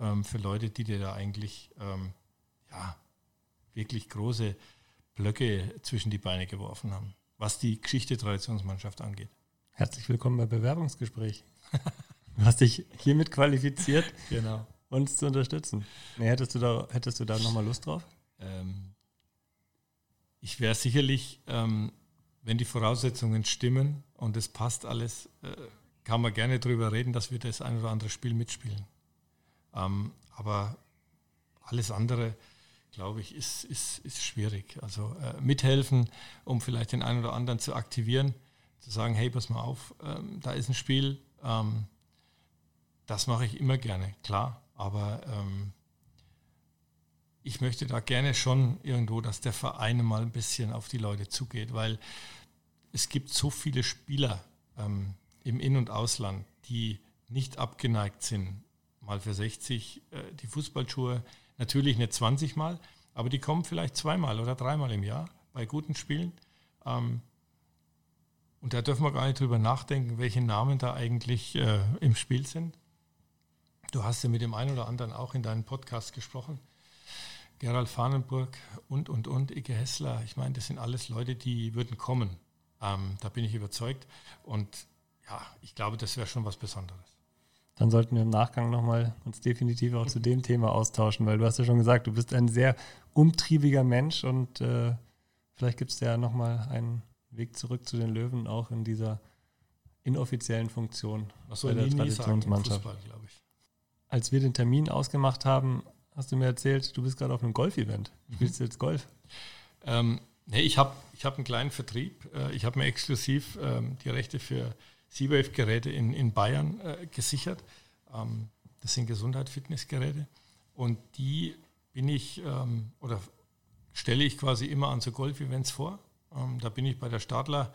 E: ähm, für Leute, die dir da eigentlich ähm, ja, wirklich große Blöcke zwischen die Beine geworfen haben, was die Geschichte Traditionsmannschaft angeht.
C: Herzlich willkommen bei Bewerbungsgespräch. du hast dich hiermit qualifiziert,
E: genau.
C: uns zu unterstützen. Nee, hättest du da, hättest du da nochmal Lust drauf? Ähm,
E: ich wäre sicherlich, ähm, wenn die Voraussetzungen stimmen und es passt alles, äh, kann man gerne darüber reden, dass wir das ein oder andere Spiel mitspielen. Ähm, aber alles andere, glaube ich, ist, ist, ist schwierig. Also äh, mithelfen, um vielleicht den einen oder anderen zu aktivieren, zu sagen, hey, pass mal auf, ähm, da ist ein Spiel. Ähm, das mache ich immer gerne, klar. Aber ähm, ich möchte da gerne schon irgendwo, dass der Verein mal ein bisschen auf die Leute zugeht, weil es gibt so viele Spieler ähm, im In- und Ausland, die nicht abgeneigt sind, mal für 60 äh, die Fußballschuhe, natürlich nicht 20 Mal, aber die kommen vielleicht zweimal oder dreimal im Jahr bei guten Spielen. Ähm, und da dürfen wir gar nicht drüber nachdenken, welche Namen da eigentlich äh, im Spiel sind. Du hast ja mit dem einen oder anderen auch in deinem Podcast gesprochen. Gerald Fahnenburg und, und, und, Ike Hessler. Ich meine, das sind alles Leute, die würden kommen. Ähm, da bin ich überzeugt. Und ja, ich glaube, das wäre schon was Besonderes.
C: Dann sollten wir im Nachgang nochmal uns definitiv auch zu dem Thema austauschen, weil du hast ja schon gesagt, du bist ein sehr umtriebiger Mensch und äh, vielleicht gibt es ja nochmal einen Weg zurück zu den Löwen, auch in dieser inoffiziellen Funktion
E: soll bei der Traditionsmannschaft. Fußball,
C: ich. Als wir den Termin ausgemacht haben, hast du mir erzählt, du bist gerade auf einem Golf-Event. Mhm. Spielst du jetzt Golf?
E: Ähm, nee, ich habe ich hab einen kleinen Vertrieb. Äh, ich habe mir exklusiv ähm, die Rechte für C-Wave-Geräte in, in Bayern äh, gesichert. Ähm, das sind Gesundheit-Fitnessgeräte. Und die bin ich ähm, oder stelle ich quasi immer an so Golf-Events vor. Ähm, da bin ich bei der Stadler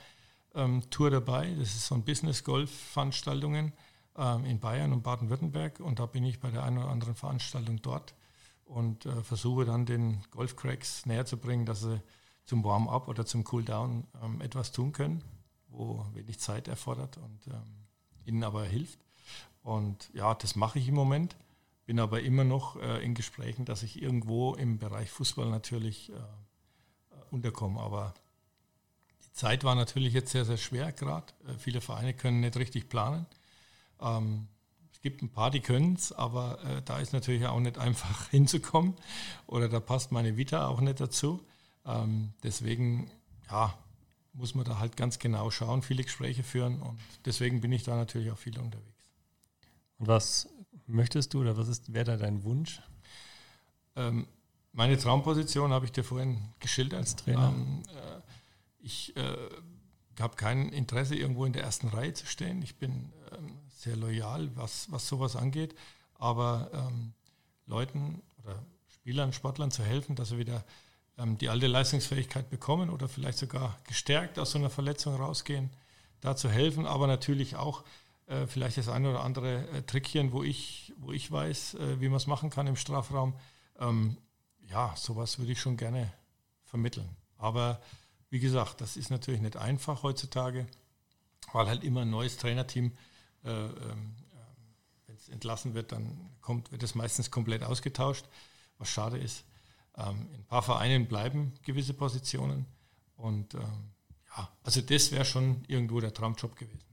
E: ähm, Tour dabei. Das ist so ein Business-Golf-Veranstaltungen ähm, in Bayern und Baden-Württemberg. Und da bin ich bei der einen oder anderen Veranstaltung dort und äh, versuche dann den Golf-Cracks näher zu bringen, dass sie zum Warm-up oder zum Cool-Down ähm, etwas tun können wo wenig Zeit erfordert und ähm, ihnen aber hilft. Und ja, das mache ich im Moment, bin aber immer noch äh, in Gesprächen, dass ich irgendwo im Bereich Fußball natürlich äh, unterkomme. Aber die Zeit war natürlich jetzt sehr, sehr schwer gerade. Äh, viele Vereine können nicht richtig planen. Ähm, es gibt ein paar, die können es, aber äh, da ist natürlich auch nicht einfach hinzukommen oder da passt meine Vita auch nicht dazu. Ähm, deswegen, ja, muss man da halt ganz genau schauen, viele Gespräche führen und deswegen bin ich da natürlich auch viel unterwegs.
C: Und was möchtest du oder was ist, wäre da dein Wunsch?
E: Ähm, meine Traumposition habe ich dir vorhin geschildert.
C: Als Trainer.
E: Ähm, äh, ich äh, habe kein Interesse, irgendwo in der ersten Reihe zu stehen. Ich bin ähm, sehr loyal, was, was sowas angeht. Aber ähm, Leuten oder Spielern, Sportlern zu helfen, dass sie wieder die alte Leistungsfähigkeit bekommen oder vielleicht sogar gestärkt aus so einer Verletzung rausgehen, da zu helfen, aber natürlich auch äh, vielleicht das eine oder andere äh, Trickchen, wo ich, wo ich weiß, äh, wie man es machen kann im Strafraum. Ähm, ja, sowas würde ich schon gerne vermitteln. Aber wie gesagt, das ist natürlich nicht einfach heutzutage, weil halt immer ein neues Trainerteam, äh, ähm, wenn es entlassen wird, dann kommt, wird es meistens komplett ausgetauscht, was schade ist. Ähm, in ein paar Vereinen bleiben gewisse Positionen. Und ähm, ja, also das wäre schon irgendwo der Traumjob gewesen.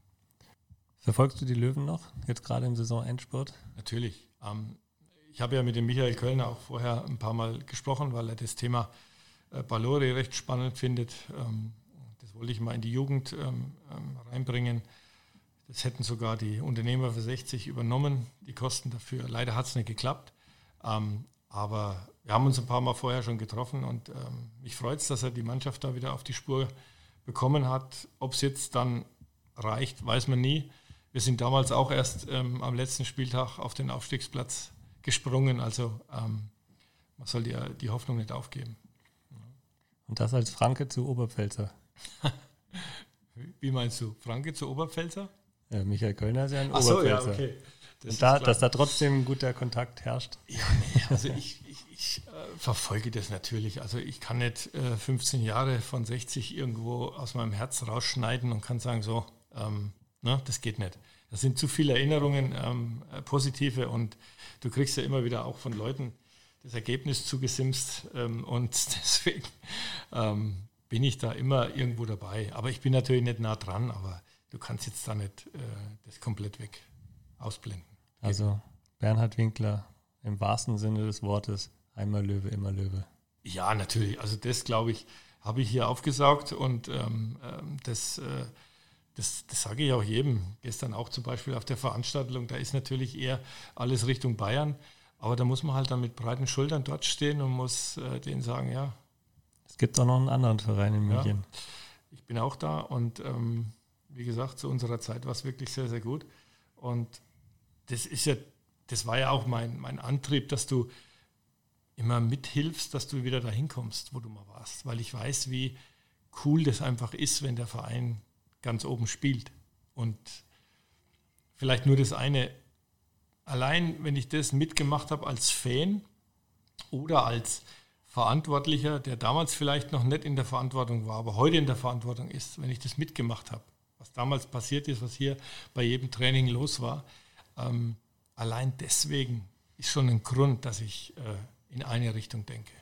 C: Verfolgst du die Löwen noch, jetzt gerade im Saisonendspurt?
E: Natürlich. Ähm, ich habe ja mit dem Michael Kölner auch vorher ein paar Mal gesprochen, weil er das Thema äh, Ballore recht spannend findet. Ähm, das wollte ich mal in die Jugend ähm, ähm, reinbringen. Das hätten sogar die Unternehmer für 60 übernommen, die Kosten dafür. Leider hat es nicht geklappt. Aber wir haben uns ein paar Mal vorher schon getroffen und mich freut es, dass er die Mannschaft da wieder auf die Spur bekommen hat. Ob es jetzt dann reicht, weiß man nie. Wir sind damals auch erst ähm, am letzten Spieltag auf den Aufstiegsplatz gesprungen. Also ähm, man soll die, die Hoffnung nicht aufgeben.
C: Und das als Franke zu Oberpfälzer.
E: Wie meinst du? Franke zu Oberpfälzer?
C: Ja, Michael Kölner ist ja ein
E: Ach
C: Oberpfälzer.
E: So, ja, okay.
C: Das Und da, dass da trotzdem ein guter Kontakt herrscht.
E: Ja, nee, also ich, ich, ich äh, verfolge das natürlich. Also ich kann nicht äh, 15 Jahre von 60 irgendwo aus meinem Herz rausschneiden und kann sagen, so, ähm, ne, das geht nicht. Das sind zu viele Erinnerungen, ähm, äh, positive und du kriegst ja immer wieder auch von Leuten das Ergebnis zugesimst ähm, und deswegen ähm, bin ich da immer irgendwo dabei. Aber ich bin natürlich nicht nah dran, aber du kannst jetzt da nicht äh, das komplett weg ausblenden.
C: Also Bernhard Winkler im wahrsten Sinne des Wortes, einmal Löwe, immer Löwe.
E: Ja, natürlich. Also das, glaube ich, habe ich hier aufgesaugt und ähm, ähm das, äh, das, das sage ich auch jedem. Gestern auch zum Beispiel auf der Veranstaltung, da ist natürlich eher alles Richtung Bayern. Aber da muss man halt dann mit breiten Schultern dort stehen und muss äh, denen sagen, ja.
C: Es gibt auch noch einen anderen Verein in München. Ja,
E: ich bin auch da und ähm, wie gesagt, zu unserer Zeit war es wirklich sehr, sehr gut. Und das ist ja, das war ja auch mein, mein Antrieb, dass du immer mithilfst, dass du wieder dahin kommst, wo du mal warst. Weil ich weiß, wie cool das einfach ist, wenn der Verein ganz oben spielt. Und vielleicht nur das eine, allein wenn ich das mitgemacht habe als Fan oder als Verantwortlicher, der damals vielleicht noch nicht in der Verantwortung war, aber heute in der Verantwortung ist, wenn ich das mitgemacht habe, was damals passiert ist, was hier bei jedem Training los war, ähm, allein deswegen ist schon ein Grund, dass ich äh, in eine Richtung denke.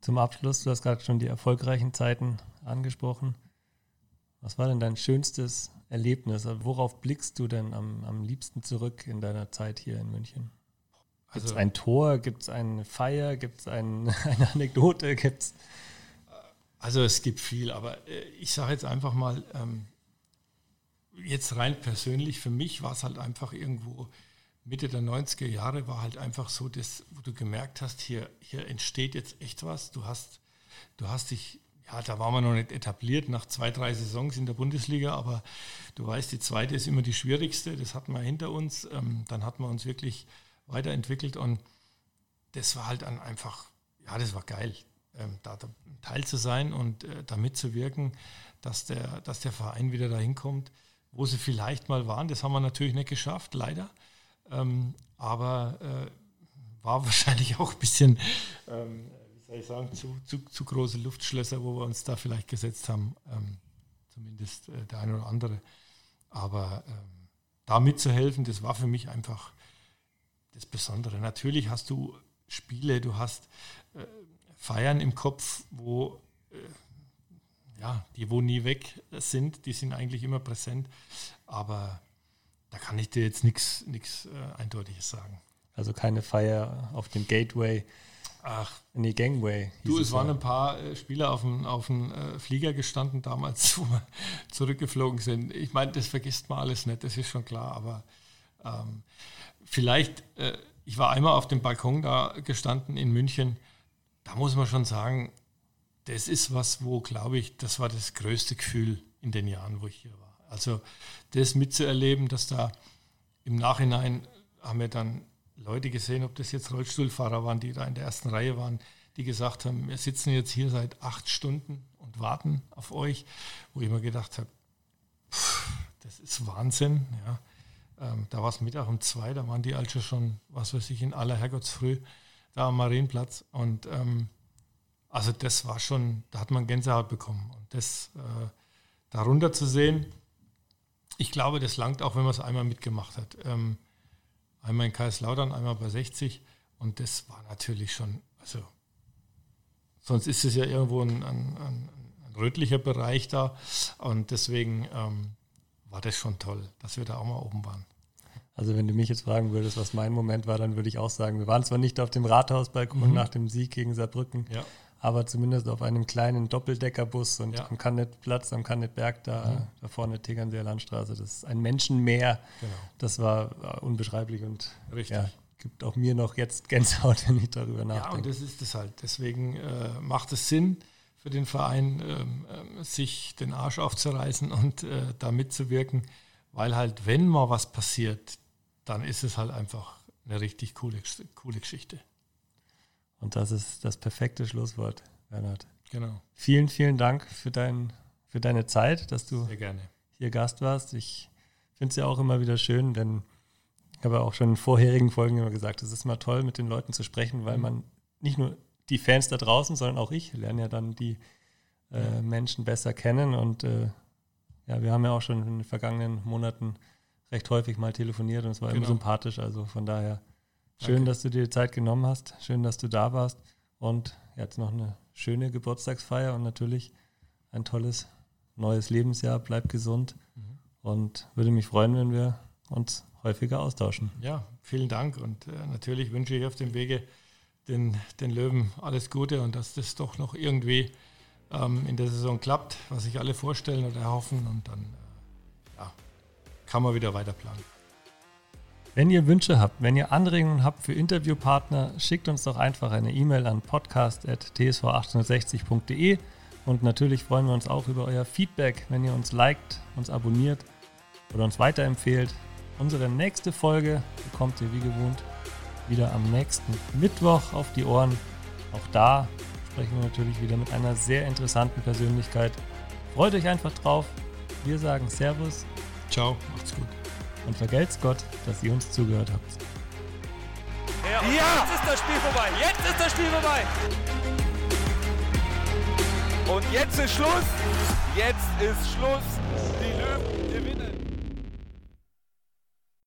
C: Zum Abschluss, du hast gerade schon die erfolgreichen Zeiten angesprochen. Was war denn dein schönstes Erlebnis? Also worauf blickst du denn am, am liebsten zurück in deiner Zeit hier in München? Gibt es also, ein Tor? Gibt es eine Feier? Gibt es ein, eine Anekdote? Gibt's
E: also es gibt viel, aber äh, ich sage jetzt einfach mal, ähm, jetzt rein persönlich, für mich war es halt einfach irgendwo Mitte der 90er Jahre war halt einfach so, dass, wo du gemerkt hast, hier, hier entsteht jetzt echt was. Du hast, du hast dich ja, da waren wir noch nicht etabliert nach zwei, drei Saisons in der Bundesliga, aber du weißt, die zweite ist immer die schwierigste, das hatten wir hinter uns. Ähm, dann hatten wir uns wirklich weiterentwickelt und das war halt dann einfach, ja, das war geil, ähm, da, da Teil zu sein und äh, da mitzuwirken, dass der, dass der Verein wieder dahin kommt, wo sie vielleicht mal waren. Das haben wir natürlich nicht geschafft, leider. Ähm, aber äh, war wahrscheinlich auch ein bisschen ähm, soll ich sagen, zu, zu, zu große Luftschlösser, wo wir uns da vielleicht gesetzt haben, ähm, zumindest äh, der eine oder andere. Aber ähm, da mitzuhelfen, das war für mich einfach das Besondere. Natürlich hast du Spiele, du hast äh, Feiern im Kopf, wo äh, ja, die wo nie weg sind, die sind eigentlich immer präsent, aber da kann ich dir jetzt nichts äh, Eindeutiges sagen.
C: Also keine Feier auf dem Gateway,
E: Ach.
C: Nee, Gangway.
E: Du, es waren ein paar äh, Spieler auf dem, auf dem äh, Flieger gestanden damals, wo wir zurückgeflogen sind. Ich meine, das vergisst man alles nicht, das ist schon klar, aber ähm, vielleicht, äh, ich war einmal auf dem Balkon da gestanden in München, da muss man schon sagen, das ist was, wo, glaube ich, das war das größte Gefühl in den Jahren, wo ich hier war. Also das mitzuerleben, dass da im Nachhinein haben wir dann Leute gesehen, ob das jetzt Rollstuhlfahrer waren, die da in der ersten Reihe waren, die gesagt haben, wir sitzen jetzt hier seit acht Stunden und warten auf euch, wo ich mir gedacht habe, das ist Wahnsinn. Ja. Ähm, da war es Mittag um zwei, da waren die also schon, was weiß ich, in aller Herrgottsfrüh da am Marienplatz. Und ähm, also das war schon, da hat man Gänsehaut bekommen. Und das äh, darunter zu sehen, ich glaube, das langt auch, wenn man es einmal mitgemacht hat. Ähm, Einmal in Kaiserslautern, einmal bei 60. Und das war natürlich schon, also sonst ist es ja irgendwo ein, ein, ein, ein rötlicher Bereich da. Und deswegen ähm, war das schon toll, dass wir da auch mal oben waren.
C: Also wenn du mich jetzt fragen würdest, was mein Moment war, dann würde ich auch sagen, wir waren zwar nicht auf dem Rathausbalkon mhm. nach dem Sieg gegen Saarbrücken, ja. Aber zumindest auf einem kleinen Doppeldeckerbus und ja. am Kannetplatz, am Kannetberg, da, mhm. da vorne Tegernseer Landstraße. Das ist ein Menschenmeer. Genau. Das war, war unbeschreiblich und Richtig. Ja, gibt auch mir noch jetzt Gänsehaut, wenn ich darüber nachdenke. Ja,
E: und das ist es halt. Deswegen äh, macht es Sinn für den Verein, äh, sich den Arsch aufzureißen und äh, da mitzuwirken, weil halt, wenn mal was passiert, dann ist es halt einfach eine richtig coole, coole Geschichte.
C: Und das ist das perfekte Schlusswort, Bernhard.
E: Genau.
C: Vielen, vielen Dank für, dein, für deine Zeit, dass du hier Gast warst. Ich finde es ja auch immer wieder schön, denn ich habe auch schon in vorherigen Folgen immer gesagt, es ist immer toll, mit den Leuten zu sprechen, weil mhm. man nicht nur die Fans da draußen, sondern auch ich lerne ja dann die äh, Menschen besser kennen. Und äh, ja, wir haben ja auch schon in den vergangenen Monaten recht häufig mal telefoniert und es war genau. immer sympathisch. Also von daher schön, Danke. dass du dir die Zeit genommen hast. Schön, dass du da warst. Und jetzt noch eine schöne Geburtstagsfeier und natürlich ein tolles neues Lebensjahr. Bleib gesund mhm. und würde mich freuen, wenn wir uns häufiger austauschen.
E: Ja, vielen Dank und äh, natürlich wünsche ich auf dem Wege den, den Löwen alles Gute und dass das doch noch irgendwie ähm, in der Saison klappt, was sich alle vorstellen oder erhoffen und dann äh, ja, kann man wieder weiter planen.
C: Wenn ihr Wünsche habt, wenn ihr Anregungen habt für Interviewpartner, schickt uns doch einfach eine E-Mail an podcast.tsv860.de und natürlich freuen wir uns auch über euer Feedback, wenn ihr uns liked, uns abonniert oder uns weiterempfehlt. Unsere nächste Folge bekommt ihr wie gewohnt wieder am nächsten Mittwoch auf die Ohren. Auch da sprechen wir natürlich wieder mit einer sehr interessanten Persönlichkeit. Freut euch einfach drauf. Wir sagen Servus
E: Ciao, macht's gut.
C: Und vergelt's Gott, dass ihr uns zugehört habt.
A: Ja, ja, jetzt ist das Spiel vorbei. Jetzt ist das Spiel vorbei. Und jetzt ist Schluss. Jetzt ist Schluss. Die Löwen.